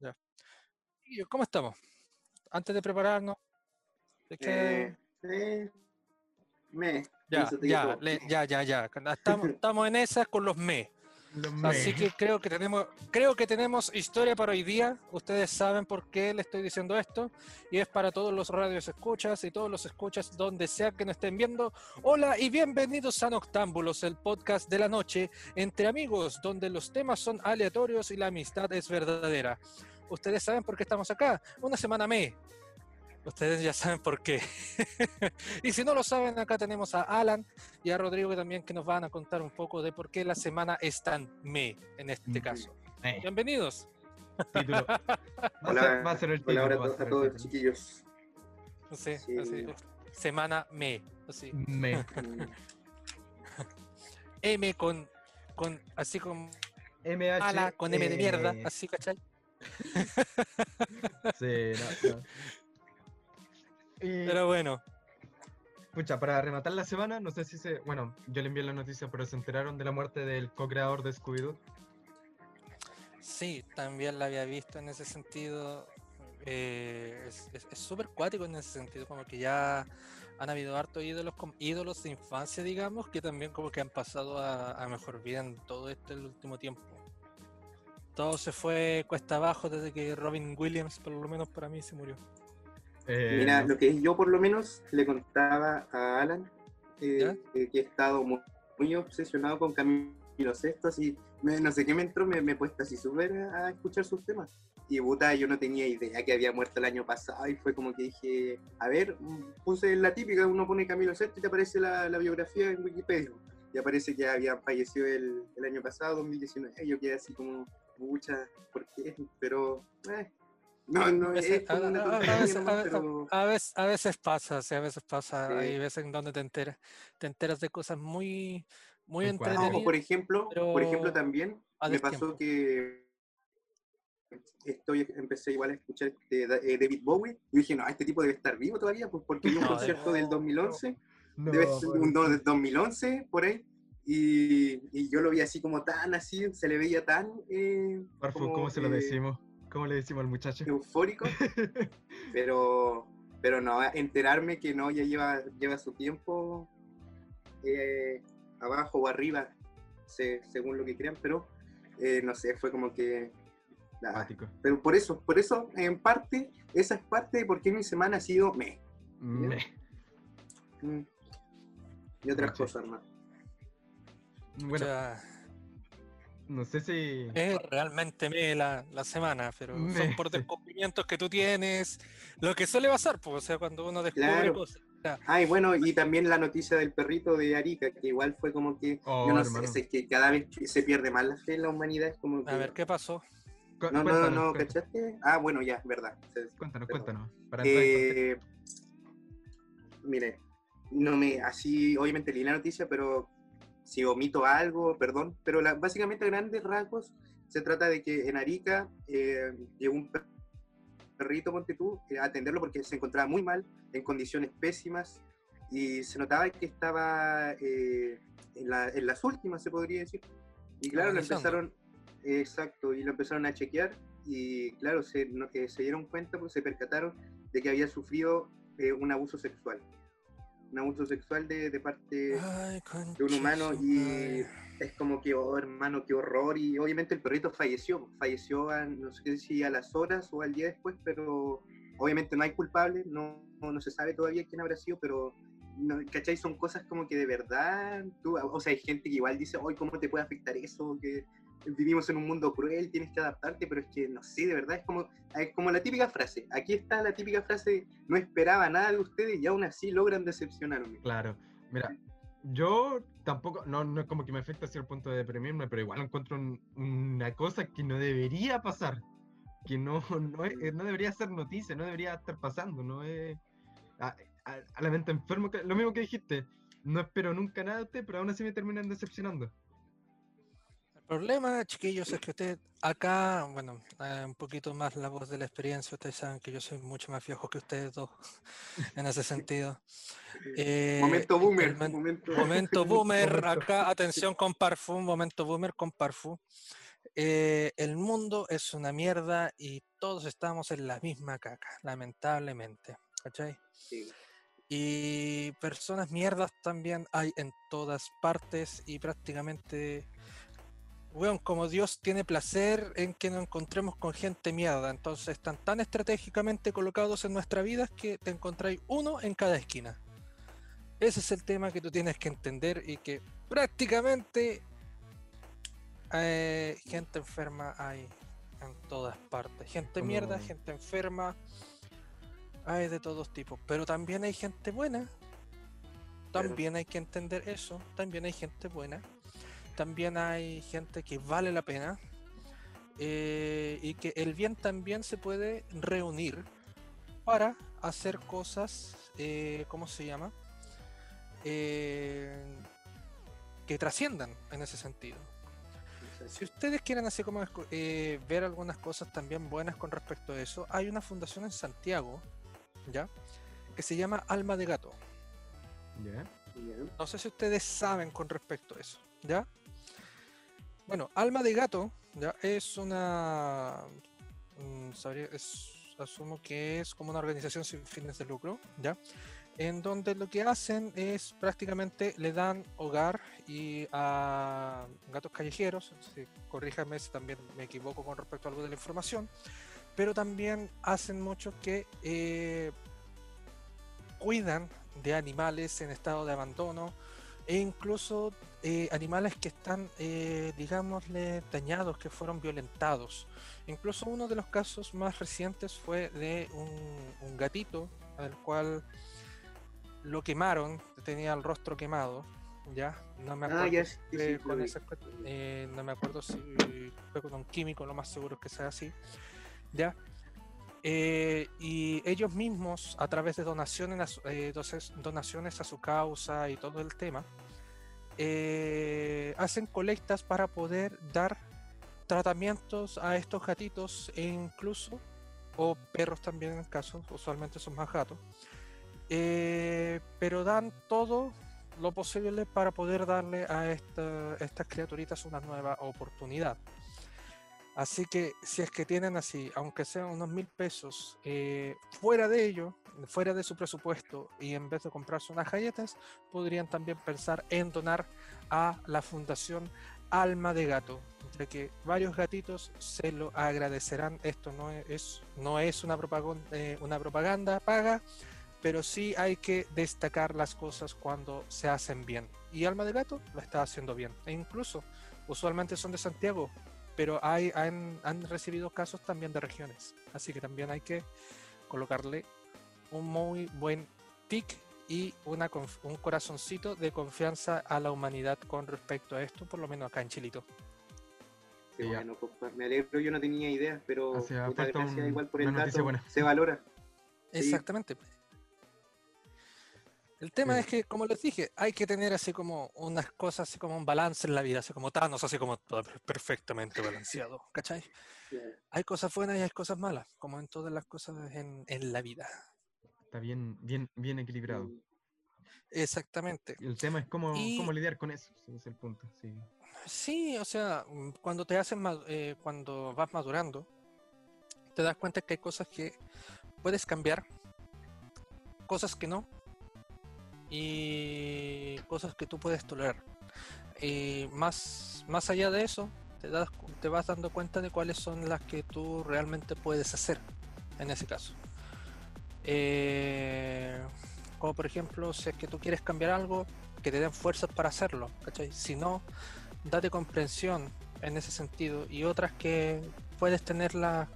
Ya. ¿Cómo estamos? Antes de prepararnos. es que- Eh, eh, me. ya, ya, le- ya, ya, ya. Estamos, estamos en esas con los me. Así que creo que tenemos, creo que tenemos historia para hoy día. Ustedes saben por qué le estoy diciendo esto. Y es para todos los radios escuchas y todos los escuchas donde sea que nos estén viendo. Hola y bienvenidos a Noctámbulos, el podcast de la noche entre amigos, donde los temas son aleatorios y la amistad es verdadera. Ustedes saben por qué estamos acá. Una semana me. Ustedes ya saben por qué. y si no lo saben, acá tenemos a Alan y a Rodrigo también que nos van a contar un poco de por qué la semana es tan me en este Ujú. caso. Eh, Bienvenidos. título. Va a, Hola, ser, va a ser el título. Hola va a a, ser el todos, título. chiquillos. Sí, Sí. así, semana me. Así. Me. Mm, M con, con así con MH. ala, con M de mierda, así, ¿cachai? Sí, no, no. Y, Pero bueno, pucha, para rematar la semana, no sé si se. Bueno, yo le envié la noticia, pero se enteraron de la muerte del co-creador de Scooby-Doo. sí, también la había visto en ese sentido. eh, es súper cuático en ese sentido, como que ya han habido hartos ídolos, ídolos de infancia, digamos, que también como que han pasado a, a mejor vida en todo este el último tiempo. Todo se fue cuesta abajo desde que Robin Williams, por lo menos para mí, se murió. Eh, Mira, lo que yo por lo menos le contaba a Alan, eh, eh, que he estado muy, muy obsesionado con Camilo Sesto, así, me- no sé qué me entró, me, me he puesto así súper a, escuchar sus temas. Y puta, yo no tenía idea que había muerto el año pasado y fue como que dije, a ver, mm, puse la típica, uno pone Camilo Sesto y te aparece la, la biografía en Wikipedia. Y aparece que había fallecido el, el año pasado, 2019. Y yo quedé así como, mucha, ¿por qué? Pero, eh, no, no, A veces- es como a- una a- a tontería veces- nomás, a- a- pero... A veces, a veces pasa, sí, a veces pasa. Sí. Hay veces en donde te enteras, te enteras de cosas muy, muy o entretenidas. por ejemplo, por ejemplo también me pasó que estoy empecé igual a escuchar este, Da- eh, David Bowie y dije, no, este tipo debe estar vivo todavía, pues porque un No, concierto del no, 2011, No, debe ser un del 2011 por ahí. Y, y yo lo vi así como tan así, se le veía tan eh, como, ¿cómo se lo eh, decimos? ¿Cómo le decimos al muchacho? eufórico, pero pero no, enterarme que no, ya lleva, lleva su tiempo eh, abajo o arriba, se- según lo que crean, pero eh, no sé, fue como que... nada. Pero por eso, por eso, en parte, esa es parte de por qué mi semana ha sido me. Me. Mm. Y otras cosas más. Bueno, no sé si. es realmente me la, la semana, pero son por descubrimientos que tú tienes, lo que suele pasar, pues, o sea, cuando uno descubre Claro. cosas. ya. Ah, y bueno, y también la noticia del perrito de Arica, que igual fue como que, Oh, yo no hermano. sé, es que cada vez que se pierde más la fe en la humanidad, es como que... A ver, ¿qué pasó? No, no, no, cuéntanos, ¿cachaste? Ah, bueno, ya, verdad. Se- Cuéntanos, perdón. cuéntanos. Para. Eh, mire, no me, así, obviamente leí la noticia, pero si omito algo, perdón, pero la- básicamente a grandes rasgos se trata de que en Arica eh, llegó un per- perrito, ponte tú, eh, a atenderlo porque se encontraba muy mal, en condiciones pésimas, y se notaba que estaba eh, en, la- en las últimas, se podría decir. Y claro, lo empezaron, exacto, y lo empezaron a chequear, y claro, se, no- eh, se dieron cuenta, pues se percataron de que había sufrido eh, un abuso sexual. Un abuso sexual de, de parte Ay, de un humano y es como que, oh hermano, qué horror. Y obviamente el perrito falleció, falleció a, no sé si a las horas o al día después, pero obviamente no hay culpable, no, no, no se sabe todavía quién habrá sido, pero, no, ¿cachai? Son cosas como que de verdad, tú, o sea, hay gente que igual dice, hoy ¿cómo te puede afectar eso? Que vivimos en un mundo cruel, tienes que adaptarte, pero es que, no sé, de verdad es como, es como la típica frase, aquí está la típica frase, no esperaba nada de ustedes y aún así logran decepcionarme. Claro. Mira, yo tampoco, no, no es como que me afecta hacia el punto de deprimirme, pero igual encuentro un- una cosa que no debería pasar. Que no, no, es- no debería ser noticia, no debería estar pasando. No es. A, a- a la mente enfermo, lo mismo que dijiste. No espero nunca nada de usted, pero aún así me terminan decepcionando. Problema, chiquillos, es que usted acá, bueno, eh, un poquito más la voz de la experiencia, ustedes saben que yo soy mucho más viejo que ustedes dos en ese sentido. Eh, momento boomer, momento, Momento boomer, Momento. acá, atención con Parfum, momento boomer con Parfum. Eh, el mundo es una mierda y todos estamos en la misma caca, lamentablemente. ¿Cachai? Sí. Y personas mierdas también hay en todas partes y prácticamente, bueno, como Dios tiene placer en que nos encontremos con gente mierda, entonces están tan estratégicamente colocados en nuestra vida que te encontráis uno en cada esquina. Ese es el tema que tú tienes que entender y que prácticamente eh, gente enferma hay en todas partes. Gente mierda, Como- gente enferma, hay de todos tipos. Pero también hay gente buena. También hay que entender eso. También hay gente buena. También hay gente que vale la pena. eh, y que el bien también se puede reunir para hacer cosas, eh, ¿cómo se llama? Eh, que trasciendan en ese sentido. Si ustedes quieren así como eh, ver algunas cosas también buenas con respecto a eso, hay una fundación en Santiago, ¿ya? Que se llama Alma de Gato. Ya. No sé si ustedes saben con respecto a eso, ¿ya? Bueno, Alma de Gato, ¿ya? Es una... mm, asumo que es como una organización sin fines de lucro, ¿ya? En donde lo que hacen es prácticamente le dan hogar y a gatos callejeros, si, corríjame si también me equivoco con respecto a algo de la información, pero también hacen mucho que eh, cuidan de animales en estado de abandono e incluso eh, animales que están, eh, digámosle, dañados, que fueron violentados. Incluso uno de los casos más recientes fue de un, un gatito al cual lo quemaron, tenía el rostro quemado, ya, no me Ah, acuerdo ya, sí, sí, con ese- eh, no me acuerdo si fue con un químico, lo más seguro es que sea así, ya. Eh, y ellos mismos, a través de donaciones a eh, donaciones a su causa y todo el tema, eh, hacen colectas para poder dar tratamientos a estos gatitos e incluso, o perros también en caso, usualmente son más gatos, eh, pero dan todo lo posible para poder darle a esta- estas criaturitas una nueva oportunidad. Así que si es que tienen así, aunque sean unos mil pesos, eh, fuera de ello, fuera de su presupuesto, y en vez de comprarse unas galletas, podrían también pensar en donar a la Fundación Alma de Gato, de que varios gatitos se lo agradecerán. Esto no es, no es una, propaganda, una propaganda paga, pero sí hay que destacar las cosas cuando se hacen bien. Y Alma de Gato lo está haciendo bien. E incluso, usualmente son de Santiago, pero hay, han, han recibido casos también de regiones. Así que también hay que colocarle un muy buen tic y una, un corazoncito de confianza a la humanidad con respecto a esto, por lo menos acá en Chilito. Qué Ya. bueno, compa. Me alegro, yo no tenía idea, pero puta, falta gracias un- igual por una el noticia dato. buena. Se valora. Sí. El tema Sí. es que, como les dije, hay que tener así como unas cosas, así como un balance en la vida, así como Thanos, así como todo per- perfectamente balanceado, ¿cachai? Ya. Hay cosas buenas y hay cosas malas, como en todas las cosas en, en la vida. Está bien, bien, bien equilibrado. Exactamente. El tema es cómo, Y- cómo lidiar con eso. Ese es el punto. Sí. Sí, o sea, mm, cuando te hacen eh, cuando vas madurando, te das cuenta que hay cosas que puedes cambiar, cosas que no, y cosas que tú puedes tolerar. Y más, más allá de eso, te, das, te vas dando cuenta de cuáles son las que tú realmente puedes hacer en ese caso. Eh, como por ejemplo, si es que tú quieres cambiar algo, que te den fuerzas para hacerlo, ¿cachai? Si no, date comprensión en ese sentido y otras que puedes tenerlas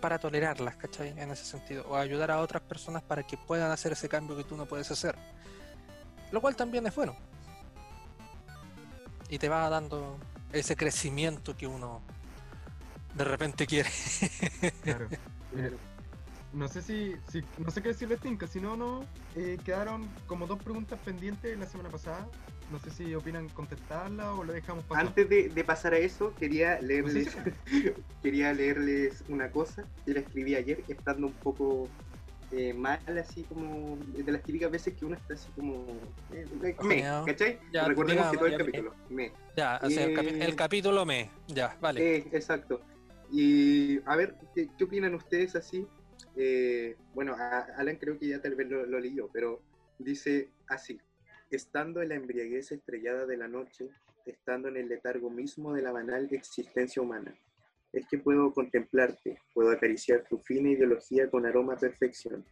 para tolerarlas, ¿cachai? En ese sentido, o ayudar a otras personas para que puedan hacer ese cambio que tú no puedes hacer, lo cual también es bueno y te va dando ese crecimiento que uno de repente quiere. Claro. Claro. no sé si, si- no sé qué decirles, Tinka, si no, no, eh, quedaron como dos preguntas pendientes la semana pasada. No sé si opinan contestarlas o lo dejamos pasar. Antes de, de pasar a eso, quería No sé leerles, si- quería leerles una cosa. Yo la escribí ayer, estando un poco eh, mal, así como de las típicas veces que uno está así como. eh, me. ¿cachai? Ya, Recordemos digamos, que todo el capítulo. Me. Ya, o sea, el, capi- Eh, el capítulo me. Ya, vale. Exacto. Y a ver, ¿qué, qué opinan ustedes así? Bueno, a- Alan creo que ya tal vez lo, lo leyó, pero dice así: Estando en la embriaguez estrellada de la noche, estando en el letargo mismo de la banal existencia humana, es que puedo contemplarte, puedo acariciar tu fina ideología con aroma a perfección,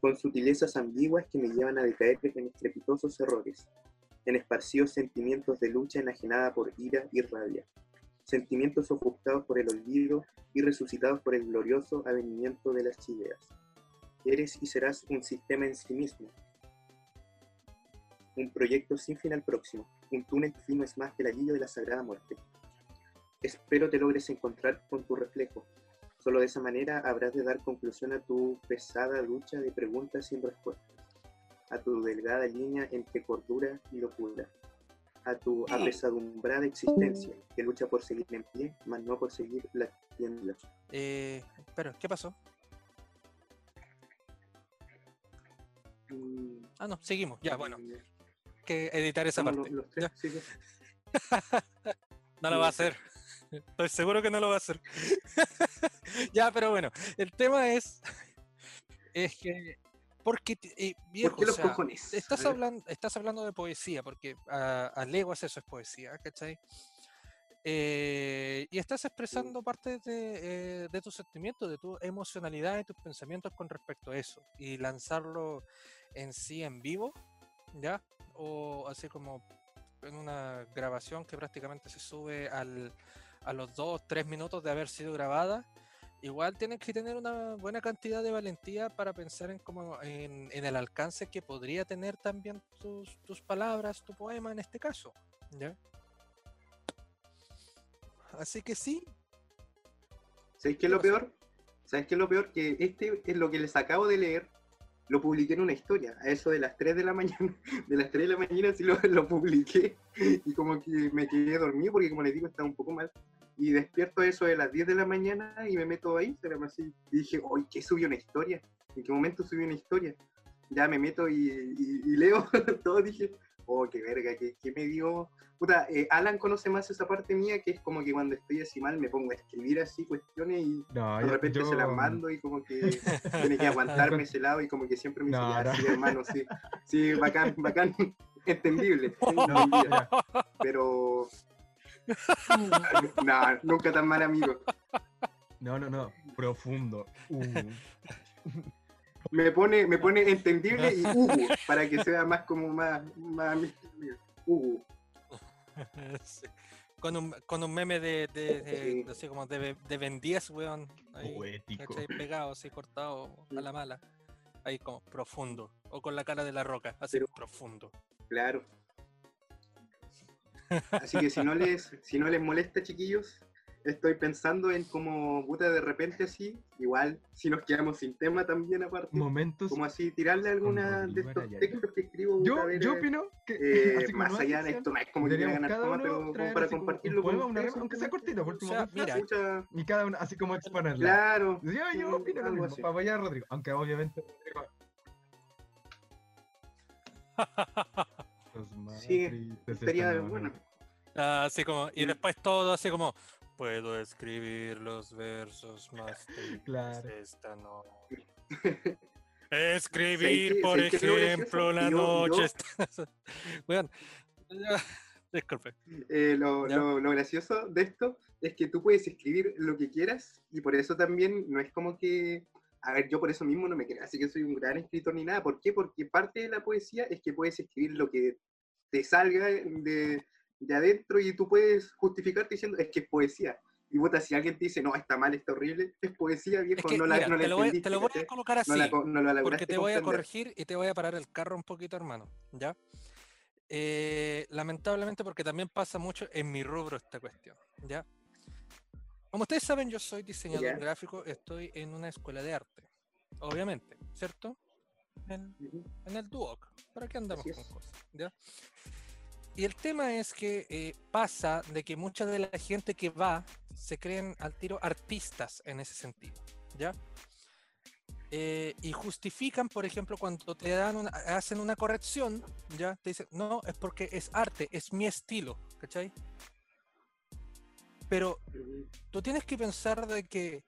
con sutilezas ambiguas que me llevan a decaer en estrepitosos errores, en esparcidos sentimientos de lucha enajenada por ira y rabia sentimientos ofuscados por el olvido y resucitados por el glorioso avenimiento de las ideas. Eres y serás un sistema en sí mismo, un proyecto sin final próximo, un túnel que no es más que el alivio de la sagrada muerte. Espero te logres encontrar con tu reflejo. Solo de esa manera habrás de dar conclusión a tu pesada lucha de preguntas sin respuestas, a tu delgada línea entre cordura y locura, a tu apesadumbrada existencia que lucha por seguir en pie, mas no por seguir la tienda. Eh, espera, ¿qué pasó? Mm, Ah, no, seguimos. Ya, bueno, eh, que editar esa estamos parte. los- los tres, Ya. sí, sí. No lo va a hacer. Estoy seguro que no lo va a hacer. ya, pero bueno, el tema es. Es que. Porque, eh, viejo, ¿Por qué o los sea, cojones? Estás hablando, estás hablando de poesía, porque a, a leguas eso es poesía, ¿cachai? Eh, y estás expresando parte de, eh, de tus sentimientos, de tu emocionalidad y tus pensamientos con respecto a eso. Y lanzarlo en sí en vivo, ¿ya? O así como en una grabación que prácticamente se sube al, a los dos, tres minutos de haber sido grabada. Igual tienes que tener una buena cantidad de valentía para pensar en, cómo, en, en el alcance que podría tener también tus, tus palabras, tu poema en este caso. ¿ya? Así que sí, ¿Sabéis qué es ¿Qué lo peor? ¿Sabéis qué es lo peor? Que este es lo que les acabo de leer, lo publiqué en una historia, a eso de las 3 de la mañana, de las 3 de la mañana sí lo, publiqué, y como que me quedé dormido porque como les digo estaba un poco mal, y despierto a eso de las 10 de la mañana y me meto a Instagram así, y dije, oye, ¿qué subí una historia? ¿En qué momento subí una historia? Ya me meto y- y leo todo, dije, oh, qué verga, ¿qué, qué me dio? Puta, eh, Alan conoce más esa parte mía, que es como que cuando estoy así mal me pongo a escribir así cuestiones y No, de yo- repente se las mando y como que tiene que aguantarme ese lado y como que siempre me dice, No, ya, no. sí, hermano, sí, sí, bacán, bacán, entendible, pero no, nunca tan mal amigo. no, no, no, profundo. Uh. Me pone, me pone entendible y uh, para que sea más como más, más uh, Sí. Con un, con un meme de, de, de- Sí. así como de, de Ben 10, weón. Ahí. ¿cachai? Pegado, así cortado a la mala. Ahí como profundo. O con la cara de la roca, así Pero- profundo. claro. Así que si no les, si no les molesta, chiquillos, estoy pensando en como puta de repente así, igual si nos quedamos sin tema también aparte. Momentos. como así tirarle alguna de estos textos que escribo Yo, ver, yo opino que eh, así como más no allá de esto no es como que ganar uno pero como para un compartirlo poema, con una aunque sea cortito, por último, sea, mira, y cada uno así como exponerla. claro Yo, yo opino lo mismo, así. para apoyar a Rodrigo, aunque obviamente Sí, están bueno Ah, Así como, y después todo así como, puedo escribir los versos más Claro. de esta noche. Escribir, por qué es lo gracioso? ejemplo, la noche yo- ya, disculpe. Eh, lo, lo- lo gracioso de esto es que tú puedes escribir lo que quieras y por eso también no es como que, a ver, yo por eso mismo no me creo, así que soy un gran escritor ni nada. ¿Por qué? Porque parte de la poesía es que puedes escribir lo que te salga de, de adentro y tú puedes justificarte diciendo, es que es poesía. Y puta, si alguien te dice, no, está mal, está horrible, es poesía, viejo, Es que, no la, mira, no la te, lo voy, te lo voy a colocar así, no la, co- no la porque te voy a corregir y te voy a parar el carro un poquito, hermano, ¿ya? Eh, lamentablemente porque también pasa mucho en mi rubro esta cuestión, ¿ya? Como ustedes saben, yo soy diseñador gráfico, estoy en una escuela de arte, obviamente, ¿cierto? En, el Duoc, ¿para qué andamos con cosas? ¿ya? Y el tema es que eh, pasa de que mucha de la gente que va se creen al tiro artistas en ese sentido, ¿ya? eh, y justifican, por ejemplo, cuando te dan una, hacen una corrección, ya te dicen, no, es porque es arte, es mi estilo, ¿cachai? Pero tú tienes que pensar de que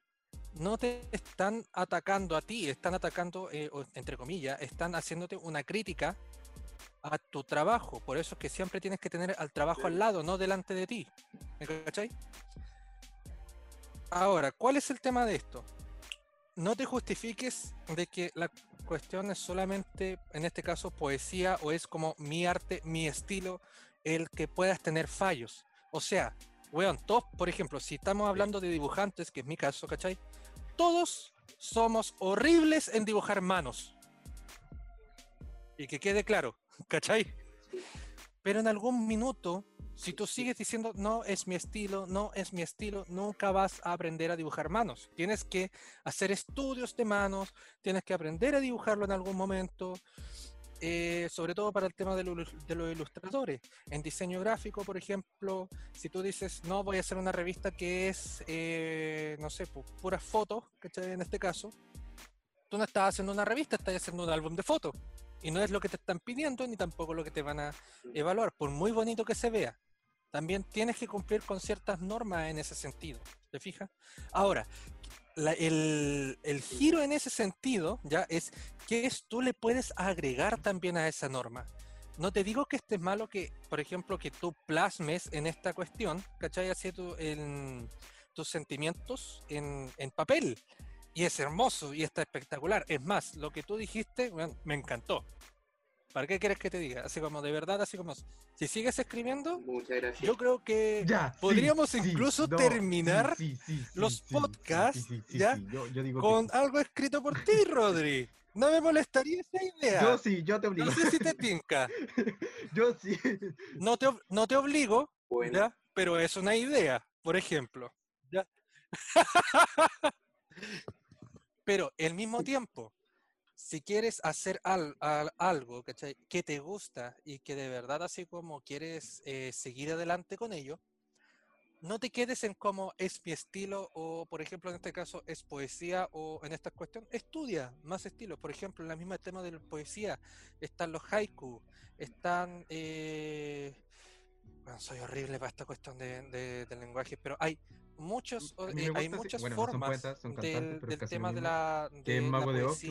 no te están atacando a ti, están atacando, eh, entre comillas, están haciéndote una crítica a tu trabajo. Por eso es que siempre tienes que tener al trabajo al lado, no delante de ti. ¿Me cachai? Ahora, ¿cuál es el tema de esto? No te justifiques de que la cuestión es solamente, en este caso, poesía o es como mi arte, mi estilo, el que puedas tener fallos. O sea, weón, todos, por ejemplo, si estamos hablando de dibujantes, que es mi caso, ¿cachai? Todos somos horribles en dibujar manos. Y que quede claro, ¿cachai? Pero en algún minuto, si tú sigues diciendo, no es mi estilo, no es mi estilo, nunca vas a aprender a dibujar manos. Tienes que hacer estudios de manos, tienes que aprender a dibujarlo en algún momento. Eh, sobre todo para el tema de, los ilustradores. En diseño gráfico, por ejemplo, si tú dices, no, voy a hacer una revista que es, eh, no sé, puras fotos, ¿cachai? En este caso, tú no estás haciendo una revista, estás haciendo un álbum de fotos. Y no es lo que te están pidiendo, ni tampoco lo que te van a evaluar, por muy bonito que se vea. También tienes que cumplir con ciertas normas en ese sentido. ¿Te fijas? Ahora, el, giro en ese sentido ya es que tú le puedes agregar también a esa norma. No te digo que esté malo que, por ejemplo, que tú plasmes en esta cuestión, ¿cachai? Así tus sentimientos en, papel. Y es hermoso y está espectacular. Es más, lo que tú dijiste, me encantó. ¿Para qué quieres que te diga? Así como de verdad, así como si sigues escribiendo, yo creo que podríamos incluso terminar los podcasts ya con algo escrito por ti, Rodri. No me molestaría esa idea. Yo sí, yo te obligo. No sé si te tinca. yo sí. No te, no te obligo, ¿ya? pero es una idea, por ejemplo. ¿ya? pero al mismo tiempo, si quieres hacer algo que te gusta y que de verdad así como quieres eh, seguir adelante con ello, no te quedes en cómo es mi estilo o, por ejemplo, en este caso es poesía o en esta cuestión, estudia más estilos. Por ejemplo, en la misma tema de la poesía están los haiku, están... Eh, bueno, soy horrible para esta cuestión de, lenguaje, pero hay muchos eh, hay muchas formas del, tema de la de mago de Oz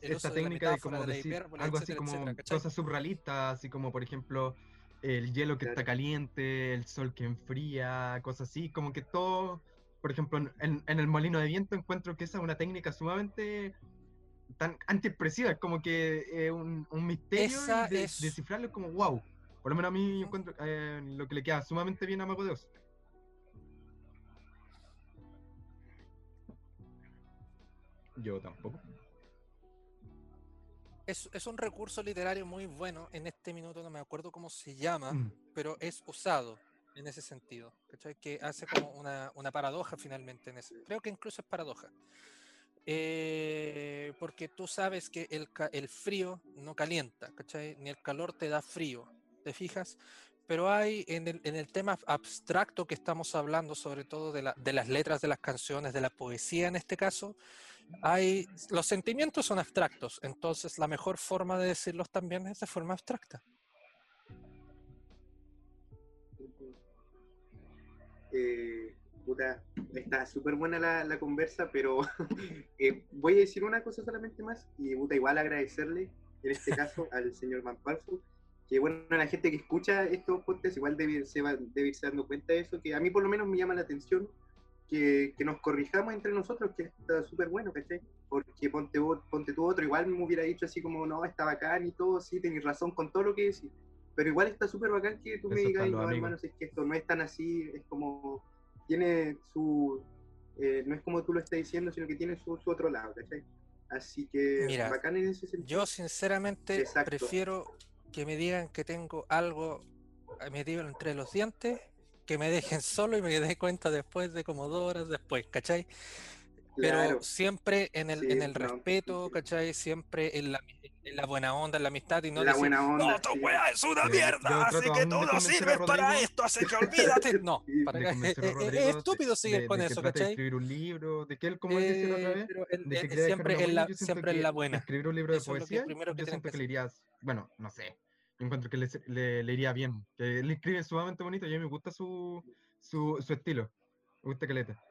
esta técnica de, como decir algo así como cosas surrealistas así como por ejemplo el hielo que está caliente el sol que enfría cosas así como que todo por ejemplo en, el molino de viento encuentro que esa es una técnica sumamente tan antiexpresiva como que eh, un, misterio de, descifrarlo como wow por lo menos a mí encuentro eh, lo que le queda sumamente bien a Mago de Oz Yo tampoco. Es, es, un recurso literario muy bueno. En este minuto no me acuerdo cómo se llama, mm. pero es usado en ese sentido. Que hace como una, una, paradoja finalmente en ese. Creo que incluso es paradoja. Eh, porque tú sabes que el, el frío no calienta, Ni el calor te da frío. ¿Te fijas? pero hay en el, en el, tema abstracto que estamos hablando, sobre todo de, la, de, las letras de las canciones, de la poesía en este caso, hay, los sentimientos son abstractos, entonces la mejor forma de decirlos también es de forma abstracta. Eh, puta, está súper buena la, la, conversa, pero eh, voy a decir una cosa solamente más y puta, igual agradecerle en este caso al señor Manpalfu que bueno, la gente que escucha estos podcasts igual debe, se va, debe irse dando cuenta de eso, que a mí por lo menos me llama la atención que, que nos corrijamos entre nosotros, que está súper bueno, ¿cachai? Porque ponte, ponte tú otro, igual me hubiera dicho así como, no, está bacán y todo, sí, tenés razón con todo lo que decís, pero igual está súper bacán que tú me digas, no, hermano, es que esto no es tan así, es como, tiene su, eh, no es como tú lo estás diciendo, sino que tiene su, su otro lado, ¿cachai? Así que Mira, bacán en ese sentido. Yo sinceramente prefiero que me digan que tengo algo eh, metido entre los dientes, que me dejen solo y me dé cuenta después de como dos horas después, ¿cachai? Pero siempre en el, en el respeto, ¿cachai? Siempre en la, En la buena onda, en la amistad y no La decir, buena onda, no, tu sí. weá es una Sí, yo mierda, así que tú no sirves para esto, así que olvídate. No, Sí, para que- es- es- estúpido seguir de- con de que eso, trate de ¿cachai? escribir un libro, de que él, como él dice otra Eh, vez, de que dejar siempre en la, siempre en buena. Escribir un libro de Eso es lo que poesía, primero que yo siento que que le iría, bueno, no sé, encuentro que le, le, le iría bien, que él escribe sumamente bonito y a mí me gusta su, su, su estilo, me gusta caleta.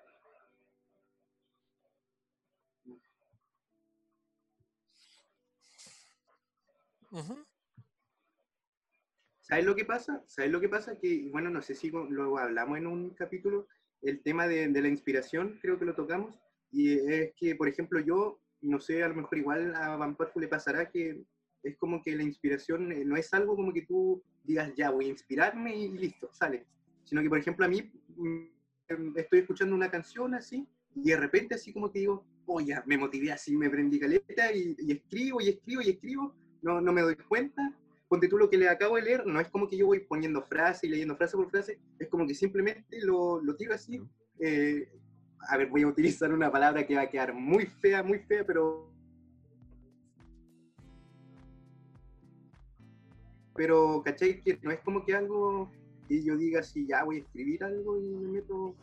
Ujú. ¿Sabes lo que pasa? ¿Sabes lo que pasa? Que, bueno, no sé si luego hablamos en un capítulo, el tema de, de la inspiración, creo que lo tocamos, y es que, por ejemplo, yo, no sé, a lo mejor igual a Van Parfu le pasará que es como que la inspiración eh, no es algo como que tú digas, ya, voy a inspirarme y listo, sale. Sino que, por ejemplo, a mí mm, estoy escuchando una canción así, y de repente así como que digo, oh, ya, me motivé así, me prendí caleta, y, y escribo, y escribo, y escribo, no, no me doy cuenta, ponte tú lo que le acabo de leer, no es como que yo voy poniendo frase y leyendo frase por frase, es como que simplemente lo, lo tiro así. eh, a ver, voy a utilizar una palabra que va a quedar muy fea, muy fea, pero. Pero, ¿cachai? Que no es como que algo que yo diga si ya voy a escribir algo y me meto,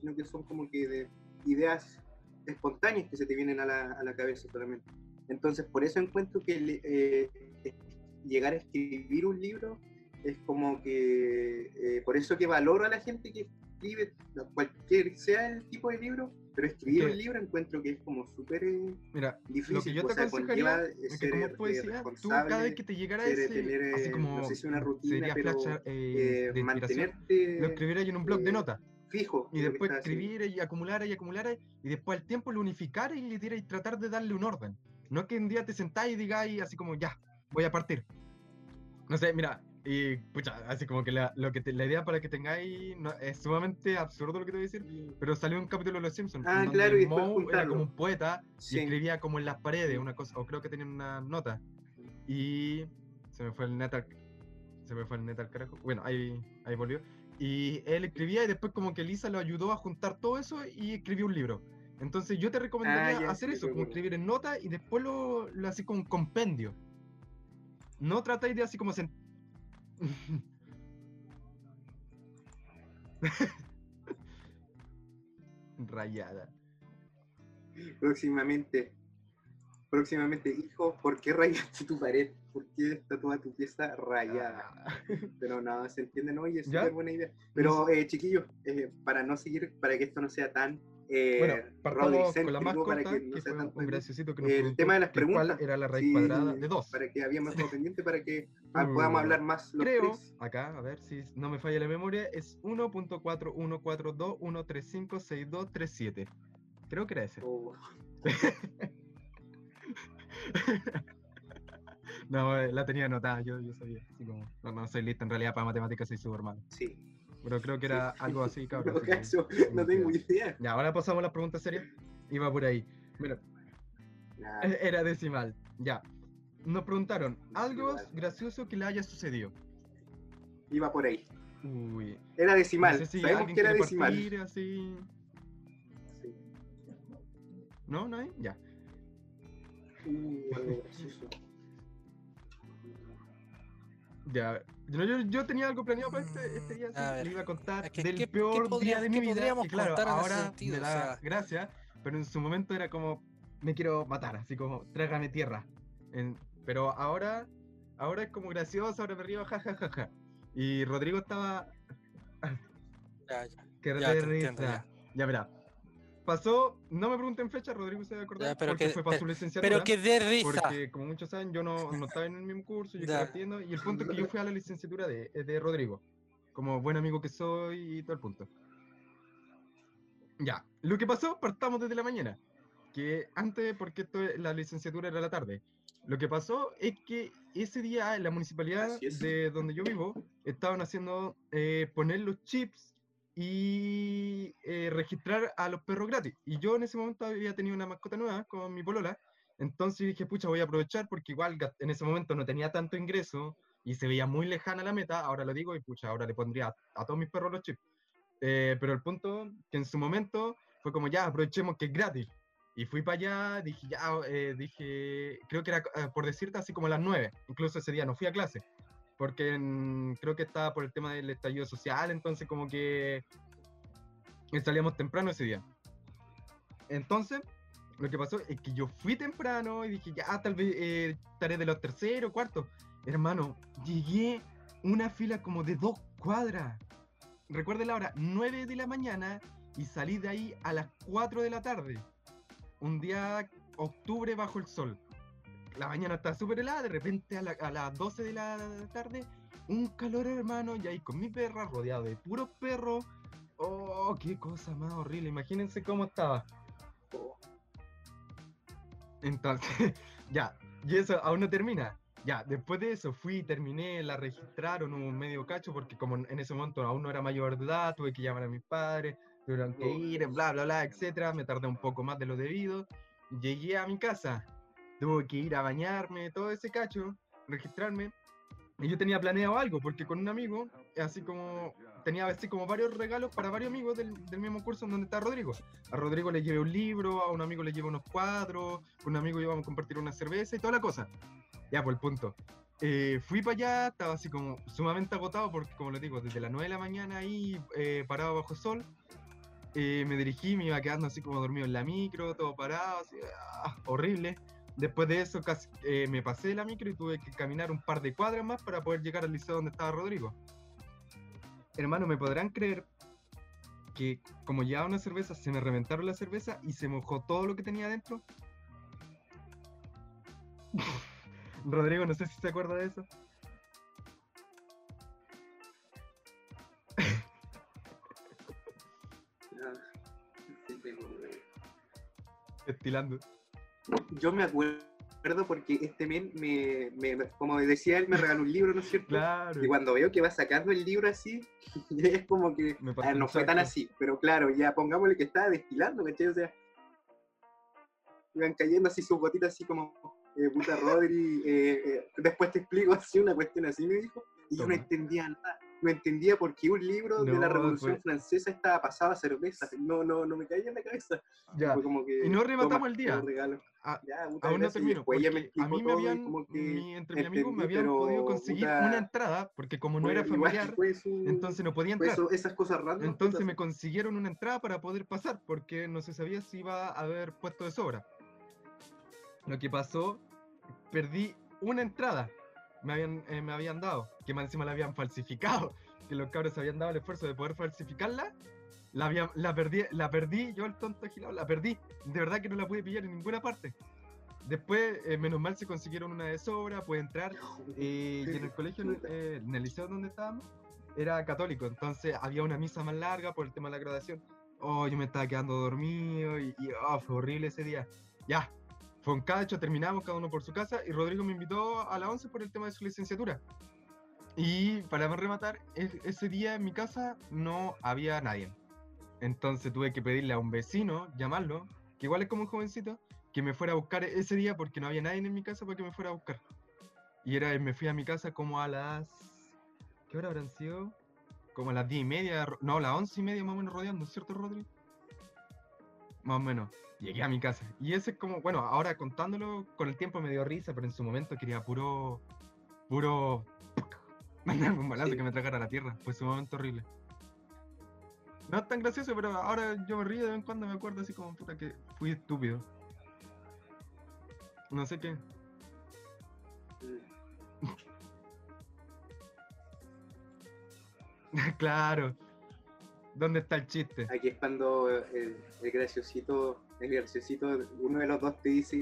sino que son como que de ideas espontáneas que se te vienen a la, a la cabeza solamente. Entonces, por eso encuentro que eh, llegar a escribir un libro es como que, eh, por eso que valoro a la gente que escribe cualquier sea el tipo de libro, pero escribir un libro encuentro que es como súper eh, Mira, difícil. lo que yo te aconsejaría eh, es que como eh, tú responsable, cada vez que te llegara ser, ese, tener, así eh, como, no sé si una rutina, sería pero, flash eh, eh, de mantenerte lo escribieras en un blog de eh, notas. fijo. Y después escribir y acumular y acumular y después al tiempo lo unificar y le diera y tratar de darle un orden. No que un día te sentáis y digáis así como ya, voy a partir. No sé, mira, y pucha, así como que la, lo que te- la idea para que tengáis no- es sumamente absurdo lo que te voy a decir, pero salió un capítulo de Los Simpsons. Ah, donde claro, y Moe era como un poeta Sí. y escribía como en las paredes una cosa, o creo que tenía una nota. Y se me fue el net al, se me fue el net al carajo. Bueno, ahí, ahí volvió. Y él escribía y después como que Lisa lo ayudó a juntar todo eso y escribió un libro. Entonces yo te recomendaría Ah, ya, hacer sí, eso, como escribir en nota y después lo, lo así como un compendio. No tratáis de así como sen- Rayada. Próximamente, próximamente, hijo, ¿por qué rayaste tu pared? ¿Por qué está toda tu pieza rayada? Pero no, se entiende, ¿no? Y es súper buena idea. Pero, eh, chiquillos, eh, para no seguir, para que esto no sea tan eh, Bueno, partamos con la más corta, que no que fue un graciosito que nos El tema de las preguntas, era la raíz sí, cuadrada de 2. Para que habíamos estado pendiente, para que ah, podamos hablar más los Creo, tres. acá, a ver si no me falla la memoria, es 1.414213562237. Creo que era ese. Oh, No, eh, la tenía anotada, yo, yo sabía. Así como, no, no soy lista, en realidad para matemáticas soy súper malo. sí. Pero creo que era algo así, cabrón. no tengo idea. Ya, ahora pasamos a las preguntas serias. Iba por ahí. Mira, Nah, era decimal. Ya. Nos preguntaron, algo gracioso que le haya sucedido. iba por ahí. Uy. Era decimal. no sé si Sabemos que era decimal. partir así. Sí. ¿No? ¿No hay? Ya. Uh, algo gracioso. Ya. Yo, yo, yo tenía algo planeado para este, este día, a sí, ver. le iba a contar Es que, del ¿qué- qué peor podría- día de qué mi vida. Y claro, ahora sentido? me O da sea- gracia, pero en su momento era como, me quiero matar, así como, trágame tierra. En- pero ahora, ahora es como gracioso, ahora me río, jajajaja. Y Rodrigo estaba, Ya, ya. que Ya, te entiendo, ya. Ya verá. Pasó, no me pregunten fecha, Rodrigo se va a acordar, Ya, pero porque que- fue para su licenciatura. Pero que dé risa. Porque, como muchos saben, yo no, no estaba en el mismo curso, yo estaba estudiando, y el punto es que yo fui a la licenciatura de, de Rodrigo, como buen amigo que soy y todo el punto. Ya, lo que pasó, partamos desde la mañana, que antes, porque esto, la licenciatura era la tarde, lo que pasó es que ese día en la municipalidad de donde yo vivo estaban haciendo eh, poner los chips y eh, registrar a los perros gratis. Y yo en ese momento había tenido una mascota nueva con mi polola, entonces dije, pucha, voy a aprovechar porque igual en ese momento no tenía tanto ingreso y se veía muy lejana la meta, ahora lo digo y pucha, ahora le pondría a, a todos mis perros los chips. Eh, pero el punto que en su momento fue como, ya, aprovechemos que es gratis. Y fui para allá, dije, ya, eh, dije, creo que era, eh, por decirte, así como a las 9. Incluso ese día no fui a clase, porque en- creo que estaba por el tema del estallido social, entonces como que salíamos temprano ese día. Entonces, lo que pasó es que yo fui temprano y dije, ya, tal vez eh, estaré de los terceros, cuartos. Hermano, llegué una fila como de dos cuadras. Recuerden la hora, 9 de la mañana y salí de ahí a las 4 de la tarde. Un día octubre bajo el sol. La mañana está súper helada, de repente a, la- a las 12 de la tarde, un calor hermano, y ahí con mi perra rodeado de puros perros. Oh, qué cosa más horrible. Imagínense cómo estaba. Entonces, ya, y eso aún no termina. Ya, después de eso fui terminé, la registraron un medio cacho, porque como en ese momento aún no era mayor de edad, tuve que llamar a mis padres, tuvieron que ir, bla, bla, bla, etcétera. Me tardé un poco más de lo debido. Llegué a mi casa, tuve que ir a bañarme, todo ese cacho, registrarme. Y yo tenía planeado algo, porque con un amigo, así como, tenía así como varios regalos para varios amigos del, del mismo curso en donde está Rodrigo. A Rodrigo le llevé un libro, a un amigo le llevé unos cuadros, con un amigo íbamos a compartir una cerveza y toda la cosa. Ya, por el punto. Eh, fui para allá, estaba así como sumamente agotado porque, como les digo, desde las 9 de la mañana ahí eh, parado bajo sol. Eh, me dirigí, me iba quedando así como dormido en la micro, todo parado, así, ah, horrible. Después de eso casi, eh, me pasé de la micro y tuve que caminar un par de cuadras más para poder llegar al liceo donde estaba Rodrigo. Hermano, ¿me podrán creer que como llevaba una cerveza, se me reventaron la cerveza y se mojó todo lo que tenía adentro? Rodrigo, no sé si se acuerda de eso. Ah. Estilando. Yo me acuerdo porque este men, me, me- como decía él, me regaló un libro, ¿no es cierto? Claro. Y cuando veo que va sacando el libro así, es como que Me a pasó ver, no fue tan así, pero claro, ya pongámosle que estaba destilando, ¿cachai? O sea, iban cayendo así sus gotitas así como, eh, puta Rodri, eh, eh, después te explico así una cuestión así, me dijo, y yo no entendía nada, no entendía por qué un libro de la No, Revolución pues. Francesa estaba pasado a cerveza, no, no, no me caía en la cabeza. Ya. Fue como que, Y no rematamos el día. Ah, Ya, Aún no termino, a mí me habían, mi- entre mis amigos me habían podido conseguir puta, una entrada, porque como no era familiar, su- entonces no podía entrar. eso- esas cosas random. Entonces puta, me consiguieron una entrada para poder pasar, porque no se sabía si iba a haber puesto de sobra. Lo que pasó, perdí una entrada. Me habían, eh, me habían dado, que más encima la habían falsificado, que los cabros se habían dado el esfuerzo de poder falsificarla. La, había- la, perdí, la perdí, yo el tonto agilado, la perdí. De verdad que no la pude pillar en ninguna parte. Después, eh, menos mal, se consiguieron una de sobra, pude entrar. eh, y en el colegio, en- eh, en el liceo donde estábamos, era católico, entonces había una misa más larga por el tema de la graduación. Oh, yo me estaba quedando dormido y, y, oh, fue horrible ese día. Ya, fue un cacho, terminamos cada uno por su casa y Rodrigo me invitó a la 11 por el tema de su licenciatura. Y para rematar, e- ese día en mi casa no había nadie. Entonces tuve que pedirle a un vecino, llamarlo, que igual es como un jovencito, que me fuera a buscar ese día porque no había nadie en mi casa para que me fuera a buscar. Y era, me fui a mi casa como a las... ¿Qué hora habrán sido? Como a las 10 y media, no, a las 11 y media más o menos rodeando, ¿cierto, Rodri? Más o menos. Llegué a mi casa. Y ese es como, bueno, ahora contándolo, con el tiempo me dio risa, pero en su momento quería puro, puro, mandarme un balazo Sí. que me tragara la tierra. Fue sumamente horrible. No es tan gracioso, pero ahora yo me río de vez en cuando me acuerdo así como, puta, que fui estúpido. No sé qué. claro. ¿Dónde está el chiste? Aquí es cuando el, el graciosito, el graciosito, uno de los dos te dice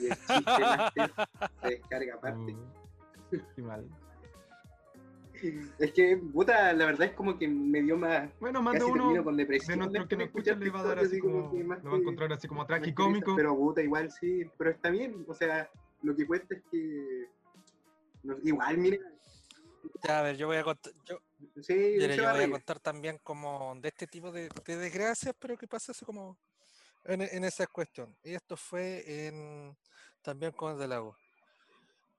y el chiste máster se descarga aparte. Uh, qué mal. Es que, puta, la verdad es como que me dio más. Bueno, más de uno con de depresión. nuestros que de escuchan le va a dar así como, más lo va a encontrar así como tragicómico. Pero puta, igual sí, pero está bien. O sea, lo que cuesta es que. no- igual, mira. Ya, a ver, yo voy a contar, yo, Sí, yo voy a contar también como de este tipo de, de desgracias, pero que pasa como en, en esa cuestión. Y esto fue en también con el lago.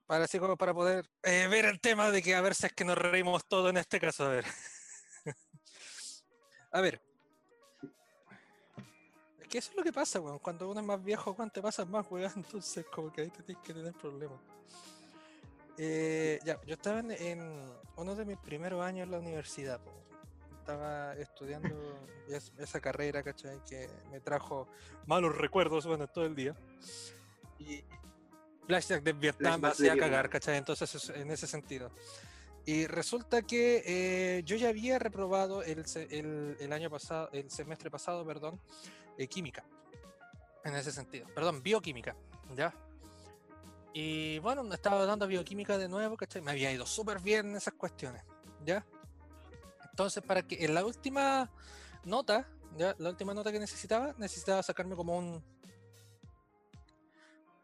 Para así como para poder eh, ver el tema de que a ver si es que nos reímos todo en este caso. A ver. a ver. Es que eso es lo que pasa, weón. Cuando uno es más viejo, weón, te pasas más, weón. Entonces, como que ahí te tienes que tener problemas. Eh, ya, yo estaba en, en uno de mis primeros años en la universidad, po. estaba estudiando es- esa carrera, ¿cachai? Que me trajo malos recuerdos, bueno, todo el día. Y flashback de Vietnam me hacía cagar. ¿cachai? Entonces, es- en ese sentido. Y resulta que eh, yo ya había reprobado el, el, el año pasado, el semestre pasado, perdón, eh, química. En ese sentido. Perdón, bioquímica. ¿Ya? Y bueno, me estaba dando bioquímica de nuevo, ¿cachai? Me había ido súper bien en esas cuestiones. ¿Ya? Entonces, para que en la última nota, ¿ya? La última nota que necesitaba, necesitaba sacarme como un.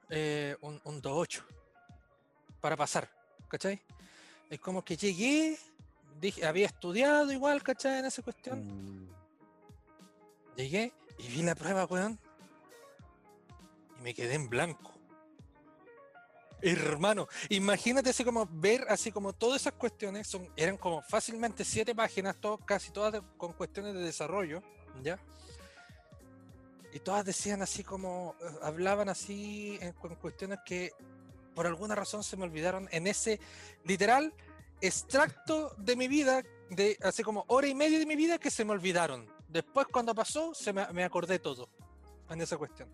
eh, un, un 2.8 para pasar, ¿cachai? Es como que llegué, dije, había estudiado igual, ¿cachai? En esa cuestión. Mm, Llegué y vi la prueba, weón. Y me quedé en blanco. Hermano, imagínate así como ver así como todas esas cuestiones son, eran como fácilmente siete páginas, todo, casi todas de- con cuestiones de desarrollo, ¿ya? Y todas decían así como, eh, hablaban así en, cuestiones que por alguna razón se me olvidaron en ese literal extracto de mi vida, de así como hora y media de mi vida que se me olvidaron. Después cuando pasó, se me, me acordé todo en esa cuestión.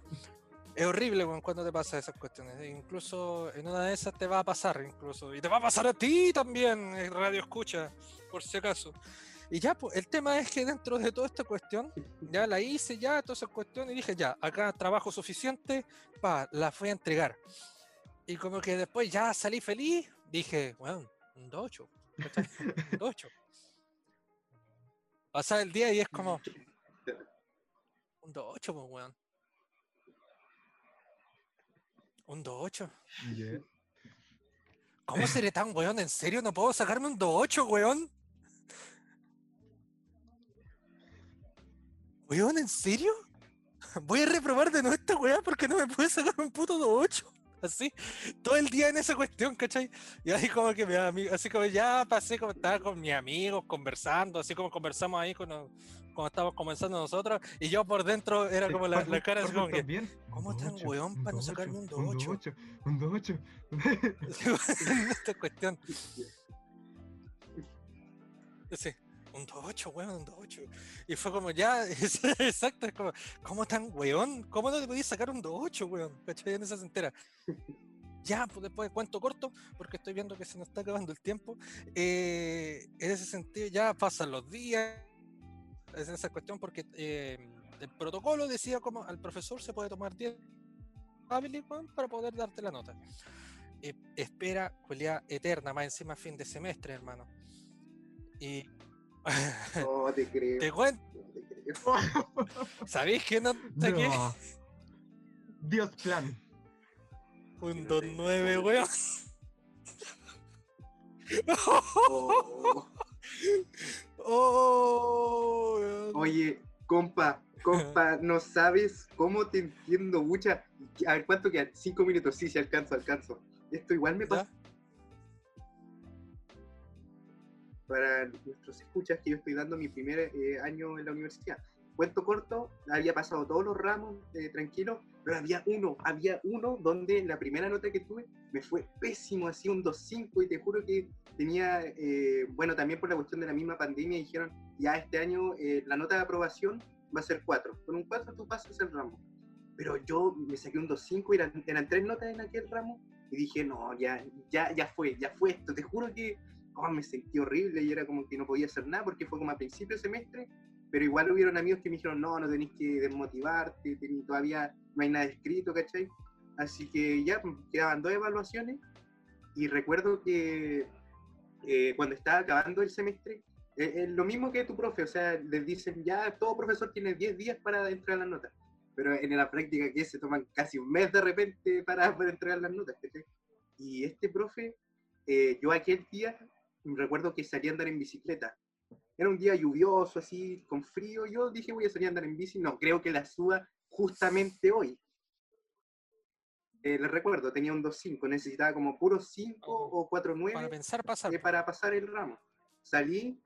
Es horrible weón, cuando te pasa esas cuestiones. e Incluso en una de esas te va a pasar, incluso. Y te va a pasar a ti también, eh, Radio Escucha, por si acaso. Y ya, pues, el tema es que dentro de toda esta cuestión, ya la hice, ya, toda esa cuestión, y dije, ya, acá trabajo suficiente, pa, la fui a entregar. Y como que después ya salí feliz, dije, bueno, un 2-8, ¿cachai? un 2-8. Pasa el día y es como, un 2-8, pues, weón. Un 2-8. Yeah. ¿Cómo seré tan weón? ¿En serio no puedo sacarme un 2-8, weón? Weón, ¿en serio? Voy a reprobar de nuevo esta weá porque no me puede sacar un puto 2-8. Así, todo el día en esa cuestión, ¿cachai? Y ahí como que mi amigo, así como ya pasé, como estaba con mis amigos conversando, así como conversamos ahí cuando, cuando estábamos comenzando nosotros, y yo por dentro era como la, la cara así como que. ¿cómo tan weón para no sacarme un 2-8? Un 2-8. esta cuestión. Sí, un 2-8, weón, un 2-8. Y fue como, ya, es- exacto, es como, ¿cómo tan weón? ¿Cómo no te podías sacar un 2-8, weón? ¿Cachai? En esa se entera. Ya, pues después de cuento corto, porque estoy viendo que se nos está acabando el tiempo. eh, en ese sentido, ya pasan los días. Es esa cuestión, porque eh, el protocolo decía como al profesor se puede tomar 10 hábiles, weón, para poder darte la nota. Eh, espera, cualidad eterna, más encima fin de semestre, hermano. Y No te creo. te cuento, no te creo. ¿sabéis que no. Dios plan. un 2-9, weón? Oh. Oh. Oye, compa, compa, no sabes cómo te entiendo, mucha. A ver, ¿cuánto quedan? Cinco minutos, sí, sí, alcanzo, alcanzo. Esto igual me pasa para nuestros escuchas que yo estoy dando mi primer eh, año en la universidad. Cuento corto, había pasado todos los ramos eh, tranquilo, pero había uno, había uno donde la primera nota que tuve me fue pésimo, así un 2.5 y te juro que tenía, eh, bueno, también por la cuestión de la misma pandemia dijeron, ya este año eh, la nota de aprobación va a ser 4, con un 4 tú pasas el ramo. Pero yo me saqué un 2.5 y eran, eran tres notas en aquel ramo y dije, no, ya, ya, ya fue, ya fue esto, te juro que oh, me sentí horrible y era como que no podía hacer nada porque fue como a principio de semestre, pero igual hubieron amigos que me dijeron, no, no tenés que desmotivarte, ten- todavía no hay nada escrito, ¿cachai? Así que ya pues, quedaban dos evaluaciones y recuerdo que eh, cuando estaba acabando el semestre, eh, eh, lo mismo que tu profe, o sea, les dicen, ya todo profesor tiene 10 días para entregar las notas, pero en la práctica que se toman casi un mes de repente para, para entregar las notas, ¿cachai? Y este profe, eh, yo aquel día recuerdo que salí a andar en bicicleta. Era un día lluvioso, así, con frío. Yo dije, voy a salir a andar en bici. No, creo que la suba justamente hoy. Eh, les recuerdo, tenía un 2.5, necesitaba como puro 5 o 4.9 Para pensar pasar. eh, para pasar el ramo. Salí,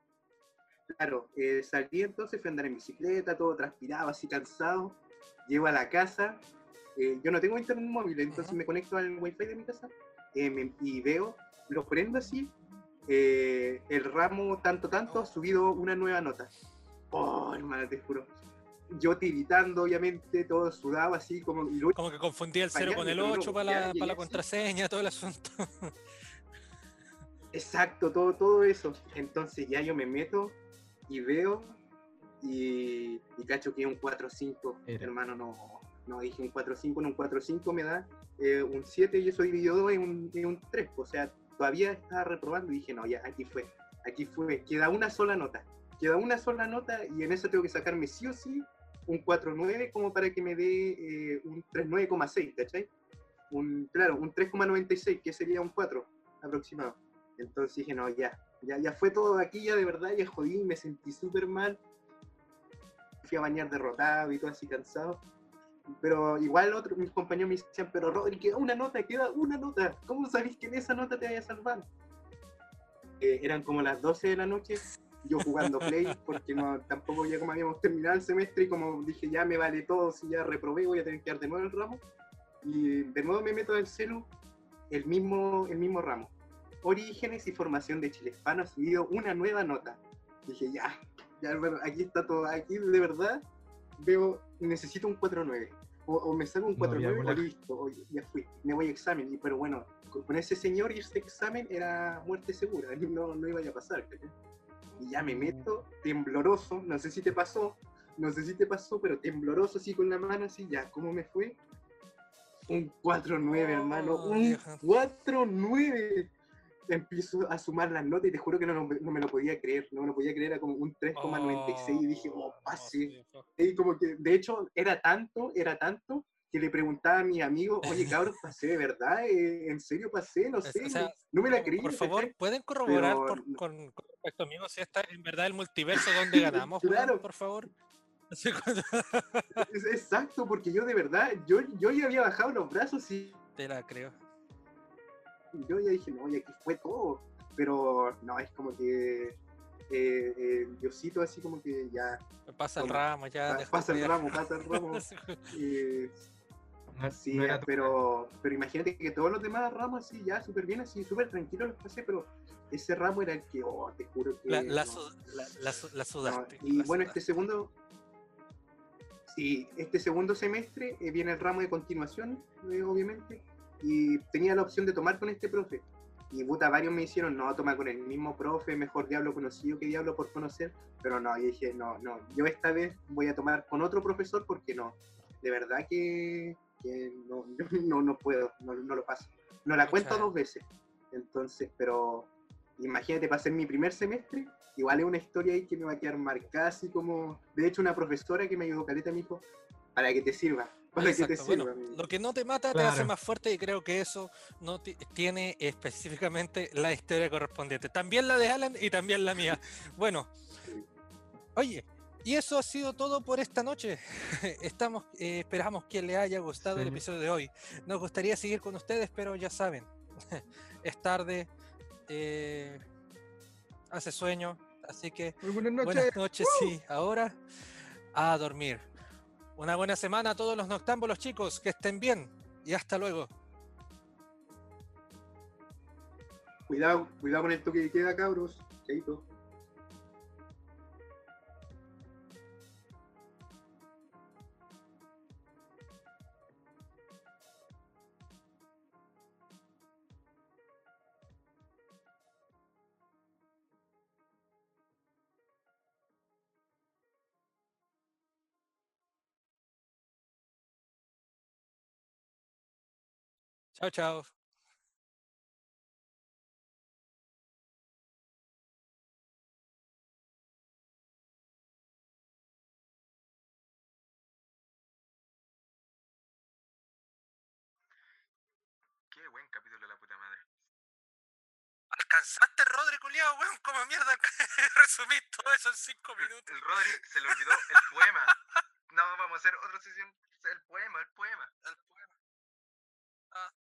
claro, eh, salí entonces, fui a andar en bicicleta, todo transpirado, así cansado, Llego a la casa, eh, yo no tengo internet móvil, entonces Ujú. me conecto al wifi de mi casa eh, me- y veo, lo prendo así, eh, el ramo tanto tanto ha subido una nueva nota. Oh, hermano, te juro. Yo tiritando, obviamente, todo sudado así, como... Como que confundí el 0 con el Bañarme, pero 8 no, para la, para la contraseña, todo el asunto. Exacto, todo, todo eso. Entonces ya yo me meto y veo y, y cacho que es un 4-5. Era. Hermano, no, no dije un 4-5, no un 4-5 me da eh, un 7 y eso dividido 2 es un, un 3. O sea, todavía estaba reprobando y dije, no, ya, aquí fue, aquí fue. Queda una sola nota. Queda una sola nota y en eso tengo que sacarme sí o sí un 4-9 como para que me dé eh, un 3-9,6, ¿cachai? Un, claro, un 3,96, que sería un 4 aproximado. Entonces dije, no, ya, ya, ya fue todo aquí, ya de verdad, ya jodí, me sentí súper mal. Fui a bañar derrotado y todo así cansado. Pero igual otros, mis compañeros me decían, pero Rodri, queda una nota, queda una nota. ¿Cómo sabéis que en esa nota te vaya a salvar? Eh, eran como las 12 de la noche, yo jugando Play, porque no, tampoco ya como habíamos terminado el semestre y como dije, ya me vale todo, si ya reprobé voy a tener que dar de nuevo el ramo. Y de nuevo me meto al celu, el mismo, el mismo ramo. Orígenes y formación de Chile Hispano ha subido una nueva nota. Dije, ya, ya, bueno, aquí está todo, aquí de verdad veo, necesito un 4-9. O, o me saco un No había 4-9 o mola. listo, o ya fui, me voy a examen. Y, pero bueno, con ese señor y este examen era muerte segura, no, no iba a pasar. Y ya me meto, tembloroso, no sé si te pasó, no sé si te pasó, pero tembloroso así con la mano, así, ya, ¿cómo me fue? Un 4-9, hermano, Oh, un vieja. 4-9. Empiezo a sumar las notas y te juro que no, no me lo podía creer, no me lo podía creer, era como un 3,96 y dije, oh, pasé. Y como que, de hecho, era tanto, era tanto, que le preguntaba a mi amigo, oye, cabrón, pasé de verdad, Eh, en serio pasé, no sé, o sea, no, me la creí. Por favor, ¿pueden corroborar Pero por- no- con, con respecto si esta es en verdad el multiverso donde ganamos? Claro. Por favor. Exacto, porque yo de verdad, yo, yo ya había bajado los brazos y te la creo. Yo ya dije, no, y aquí fue todo. Pero no, es como que eh, eh, Diosito así como que ya Pasa el ramo, ya. pa- pasa el ramo, pasa el ramo. eh, No, sí, no pero, pero imagínate que todos los demás ramos así, ya súper bien, así súper tranquilos los pasé, pero ese ramo era el que, oh, te juro que... La, la, no. su- la, la su- la No, sudaste. y la bueno, este segundo, sí, este segundo semestre eh, viene el ramo de continuación, eh, obviamente, y tenía la opción de tomar con este profe. Y puta, varios me hicieron, no, toma con el mismo profe, mejor diablo conocido que diablo por conocer, pero no, yo dije, no, no, yo esta vez voy a tomar con otro profesor porque no, de verdad que, que no, no, no puedo, no, no lo paso. No la cuento dos veces, entonces, pero imagínate, ser mi primer semestre, igual es una historia ahí que me va a quedar marcada, así como, de hecho, una profesora que me ayudó, Caleta, me dijo, para que te sirva, para que te Exacto, bueno, lo que no te mata te hace más fuerte y creo que eso no ti- tiene específicamente la historia correspondiente. También la de Alan y también la mía. Bueno, oye, y eso ha sido todo por esta noche. Estamos, eh, esperamos que les haya gustado el episodio de hoy. Nos gustaría seguir con ustedes, pero ya saben, es tarde, eh, hace sueño, así que Muy buenas noches. Buenas noches, sí. Ahora a dormir. Una buena semana a todos los noctámbulos, chicos. Que estén bien. Y hasta luego. Cuidado, cuidado con toque que queda, cabros. Chaito. Chao, chao. Qué buen capítulo de la puta madre. ¿Alcanzaste, Rodri, culiao, weón? Como mierda resumí todo eso en cinco minutos. El Rodri se le olvidó el poema. No, vamos a hacer otra sesión. El poema, el poema. El